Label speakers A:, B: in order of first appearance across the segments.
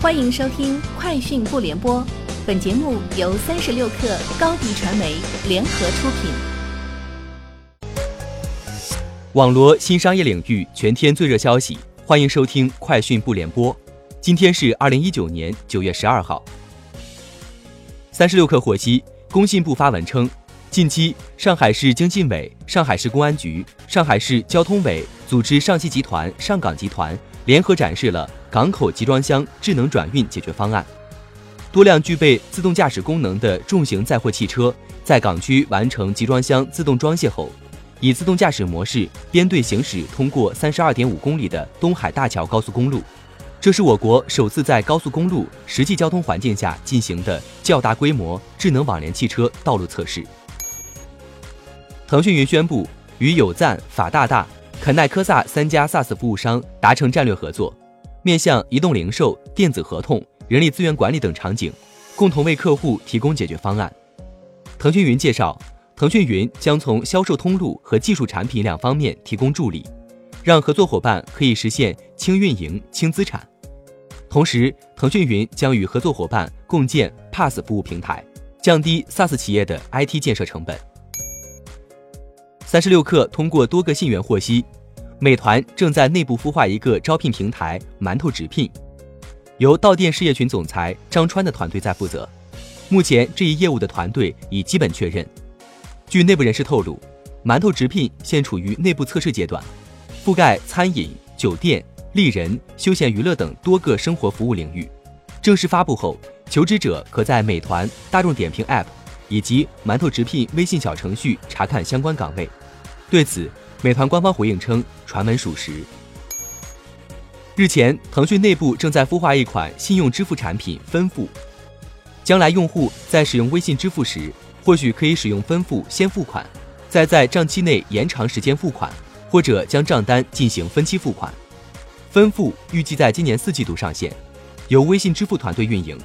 A: 欢迎收听《快讯不联播》，本节目由三十六克高低传媒联合出品。
B: 网罗新商业领域全天最热消息，欢迎收听《快讯不联播》。今天是二零一九年九月十二号。三十六克获悉，工信部发文称，近期上海市经信委、上海市公安局、上海市交通委组织上汽集团、上港集团联合展示了。港口集装箱智能转运解决方案，多辆具备自动驾驶功能的重型载货汽车在港区完成集装箱自动装卸后，以自动驾驶模式编队行驶通过三十二点五公里的东海大桥高速公路。这是我国首次在高速公路实际交通环境下进行的较大规模智能网联汽车道路测试。腾讯云宣布与有赞、法大大、肯奈科萨三家 SaaS 服务商达成战略合作。面向移动零售、电子合同、人力资源管理等场景，共同为客户提供解决方案。腾讯云介绍，腾讯云将从销售通路和技术产品两方面提供助力，让合作伙伴可以实现轻运营、轻资产。同时，腾讯云将与合作伙伴共建 PaaS 服务平台，降低 SaaS 企业的 IT 建设成本。三十六氪通过多个信源获悉。美团正在内部孵化一个招聘平台“馒头直聘”，由到店事业群总裁张川的团队在负责。目前这一业务的团队已基本确认。据内部人士透露，“馒头直聘”现处于内部测试阶段，覆盖餐饮、酒店、丽人、休闲娱乐等多个生活服务领域。正式发布后，求职者可在美团、大众点评 App 以及“馒头直聘”微信小程序查看相关岗位。对此，美团官方回应称，传闻属实。日前，腾讯内部正在孵化一款信用支付产品“分付”，将来用户在使用微信支付时，或许可以使用分付先付款，再在账期内延长时间付款，或者将账单进行分期付款。分付预计在今年四季度上线，由微信支付团队运营，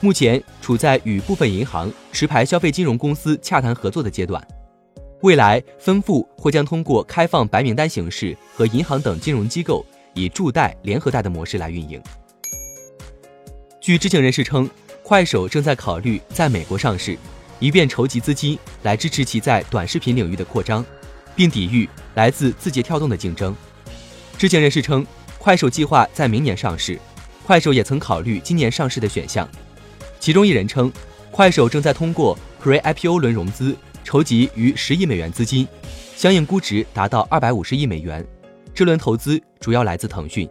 B: 目前处在与部分银行、持牌消费金融公司洽谈合作的阶段。未来分付或将通过开放白名单形式和银行等金融机构以助贷、联合贷的模式来运营。据知情人士称，快手正在考虑在美国上市，以便筹集资金来支持其在短视频领域的扩张，并抵御来自字节跳动的竞争。知情人士称，快手计划在明年上市，快手也曾考虑今年上市的选项。其中一人称，快手正在通过 Pre-IPO 轮融资。筹集逾十亿美元资金，相应估值达到二百五十亿美元。这轮投资主要来自腾讯。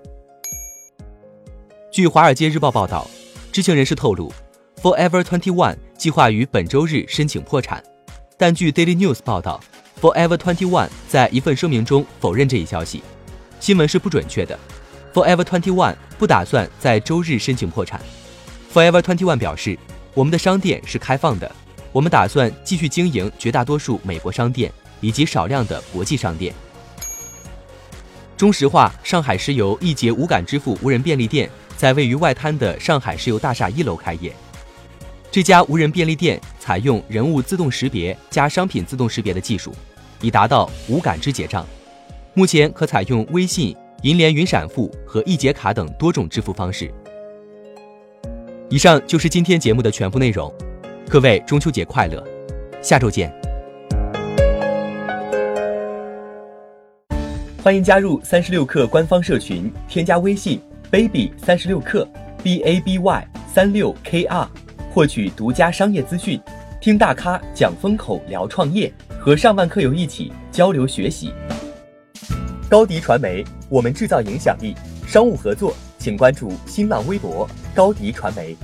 B: 据《华尔街日报》报道，知情人士透露，Forever Twenty One 计划于本周日申请破产，但据 Daily News 报道，Forever Twenty One 在一份声明中否认这一消息，新闻是不准确的。Forever Twenty One 不打算在周日申请破产。Forever Twenty One 表示，我们的商店是开放的。我们打算继续经营绝大多数美国商店以及少量的国际商店。中石化上海石油一捷无感支付无人便利店在位于外滩的上海石油大厦一楼开业。这家无人便利店采用人物自动识别加商品自动识别的技术，以达到无感知结账。目前可采用微信、银联云闪付和一节卡等多种支付方式。以上就是今天节目的全部内容。各位中秋节快乐，下周见！欢迎加入三十六氪官方社群，添加微信 baby 三十六氪 b a b y 三六 k r，获取独家商业资讯，听大咖讲风口，聊创业，和上万客友一起交流学习。高迪传媒，我们制造影响力。商务合作，请关注新浪微博高迪传媒。